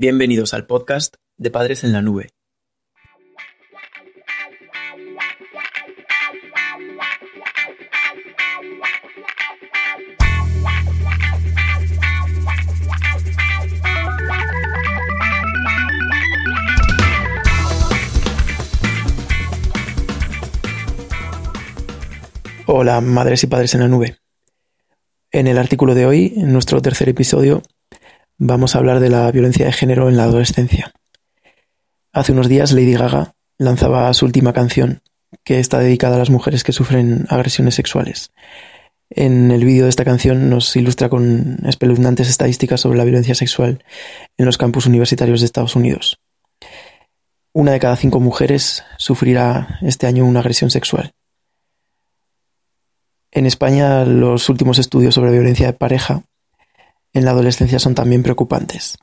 Bienvenidos al podcast de Padres en la Nube. Hola, madres y padres en la nube. En el artículo de hoy, en nuestro tercer episodio, vamos a hablar de la violencia de género en la adolescencia. Hace unos días Lady Gaga lanzaba su última canción, que está dedicada a las mujeres que sufren agresiones sexuales. En el vídeo de esta canción nos ilustra con espeluznantes estadísticas sobre la violencia sexual en los campus universitarios de Estados Unidos. Una de cada cinco mujeres sufrirá este año una agresión sexual. En España, los últimos estudios sobre violencia de pareja en la adolescencia son también preocupantes.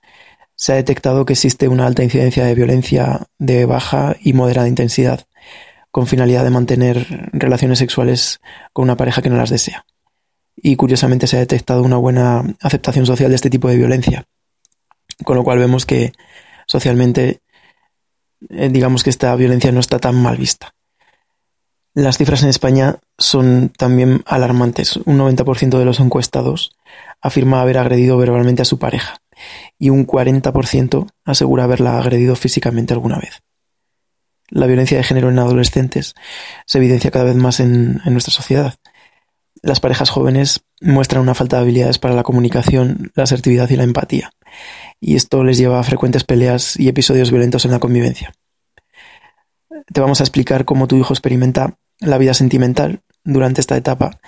Se ha detectado que existe una alta incidencia de violencia de baja y moderada intensidad, con finalidad de mantener relaciones sexuales con una pareja que no las desea. Y curiosamente se ha detectado una buena aceptación social de este tipo de violencia, con lo cual vemos que socialmente eh, digamos que esta violencia no está tan mal vista. Las cifras en España son también alarmantes. Un 90% de los encuestados afirma haber agredido verbalmente a su pareja y un 40% asegura haberla agredido físicamente alguna vez. La violencia de género en adolescentes se evidencia cada vez más en, nuestra sociedad. Las parejas jóvenes muestran una falta de habilidades para la comunicación, la asertividad y la empatía, y esto les lleva a frecuentes peleas y episodios violentos en la convivencia. Te vamos a explicar cómo tu hijo experimenta la vida sentimental durante esta etapa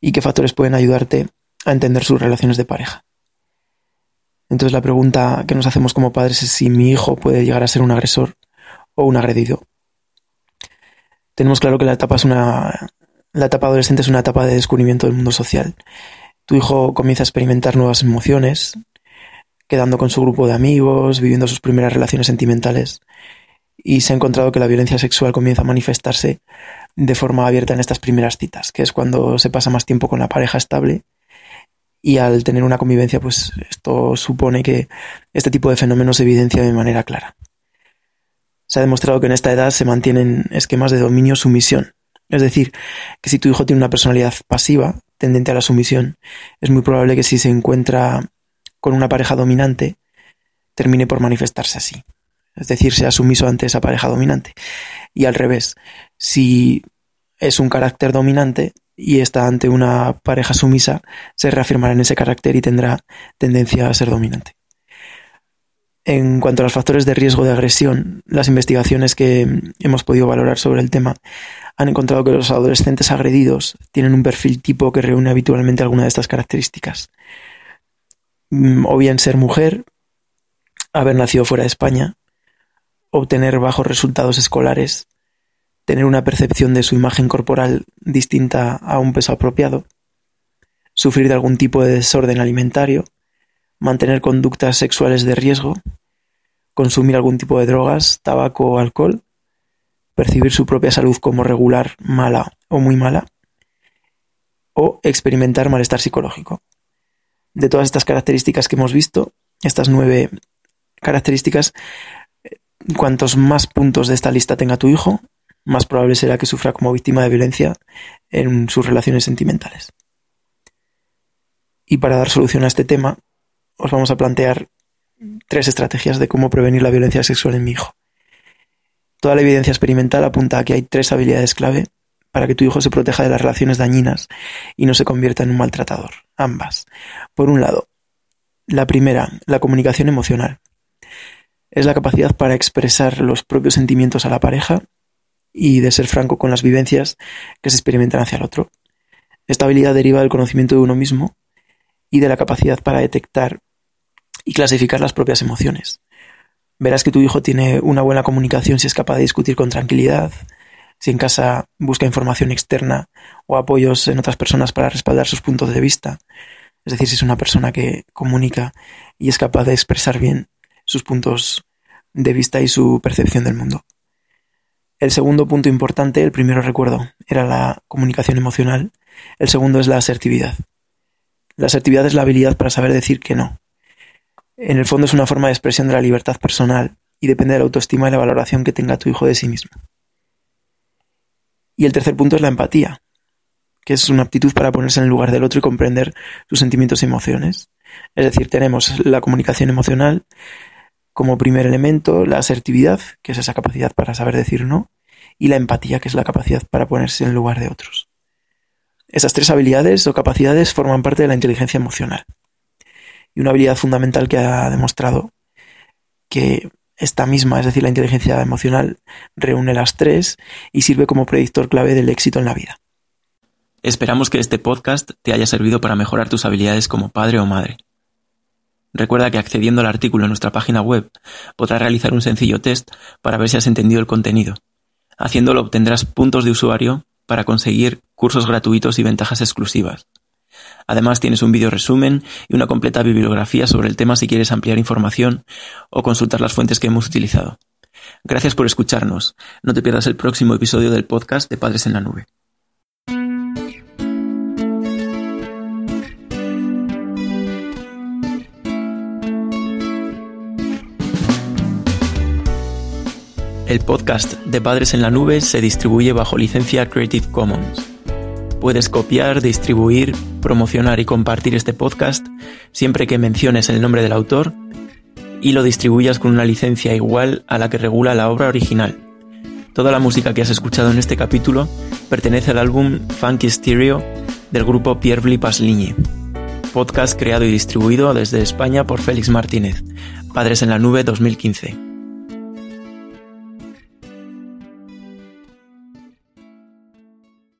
y qué factores pueden ayudarte a entender sus relaciones de pareja. Entonces la pregunta que nos hacemos como padres es si mi hijo puede llegar a ser un agresor o un agredido. Tenemos claro que la etapa es una la etapa adolescente es una etapa de descubrimiento del mundo social. Tu hijo comienza a experimentar nuevas emociones, quedando con su grupo de amigos, viviendo sus primeras relaciones sentimentales, y se ha encontrado que la violencia sexual comienza a manifestarse de forma abierta en estas primeras citas, que es cuando se pasa más tiempo con la pareja estable y al tener una convivencia, pues esto supone que este tipo de fenómenos se evidencia de manera clara. Se ha demostrado que en esta edad se mantienen esquemas de dominio-sumisión. Es decir, que si tu hijo tiene una personalidad pasiva, tendente a la sumisión, es muy probable que si se encuentra con una pareja dominante, termine por manifestarse así. Es decir, sea sumiso ante esa pareja dominante. Y al revés, si es un carácter dominante, y está ante una pareja sumisa, se reafirmará en ese carácter y tendrá tendencia a ser dominante. En cuanto a los factores de riesgo de agresión, las investigaciones que hemos podido valorar sobre el tema han encontrado que los adolescentes agredidos tienen un perfil tipo que reúne habitualmente alguna de estas características. Mm, o bien ser mujer, haber nacido fuera de España, obtener bajos resultados escolares, tener una percepción de su imagen corporal distinta a un peso apropiado, sufrir de algún tipo de desorden alimentario, mantener conductas sexuales de riesgo, consumir algún tipo de drogas, tabaco o alcohol, percibir su propia salud como regular, mala o muy mala, o experimentar malestar psicológico. De todas estas características que hemos visto, estas nueve características, cuantos más puntos de esta lista tenga tu hijo, más probable será que sufra como víctima de violencia en sus relaciones sentimentales. Y para dar solución a este tema, os vamos a plantear tres estrategias de cómo prevenir la violencia sexual en mi hijo. Toda la evidencia experimental apunta a que hay tres habilidades clave para que tu hijo se proteja de las relaciones dañinas y no se convierta en un maltratador. Ambas. Por un lado, la primera, la comunicación emocional. Es la capacidad para expresar los propios sentimientos a la pareja y de ser franco con las vivencias que se experimentan hacia el otro. Esta habilidad deriva del conocimiento de uno mismo y de la capacidad para detectar y clasificar las propias emociones. Verás que tu hijo tiene una buena comunicación si es capaz de discutir con tranquilidad, si en casa busca información externa o apoyos en otras personas para respaldar sus puntos de vista. Es decir, si es una persona que comunica y es capaz de expresar bien sus puntos de vista y su percepción del mundo. El segundo punto importante, el primero recuerdo, era la comunicación emocional. El segundo es la asertividad. La asertividad es la habilidad para saber decir que no. En el fondo es una forma de expresión de la libertad personal y depende de la autoestima y la valoración que tenga tu hijo de sí mismo. Y el tercer punto es la empatía, que es una aptitud para ponerse en el lugar del otro y comprender sus sentimientos y emociones. Es decir, tenemos la comunicación emocional como primer elemento, la asertividad, que es esa capacidad para saber decir no, y la empatía, que es la capacidad para ponerse en lugar de otros. Esas tres habilidades o capacidades forman parte de la inteligencia emocional. Y una habilidad fundamental que ha demostrado que esta misma, es decir, la inteligencia emocional, reúne las tres y sirve como predictor clave del éxito en la vida. Esperamos que este podcast te haya servido para mejorar tus habilidades como padre o madre. Recuerda que accediendo al artículo en nuestra página web podrás realizar un sencillo test para ver si has entendido el contenido. Haciéndolo obtendrás puntos de usuario para conseguir cursos gratuitos y ventajas exclusivas. Además tienes un vídeo resumen y una completa bibliografía sobre el tema si quieres ampliar información o consultar las fuentes que hemos utilizado. Gracias por escucharnos. No te pierdas el próximo episodio del podcast de Padres en la Nube. El podcast de Padres en la Nube se distribuye bajo licencia Creative Commons. Puedes copiar, distribuir, promocionar y compartir este podcast siempre que menciones el nombre del autor y lo distribuyas con una licencia igual a la que regula la obra original. Toda la música que has escuchado en este capítulo pertenece al álbum Funky Stereo del grupo Pierre Blipas Ligne. Podcast creado y distribuido desde España por Félix Martínez. Padres en la Nube 2015.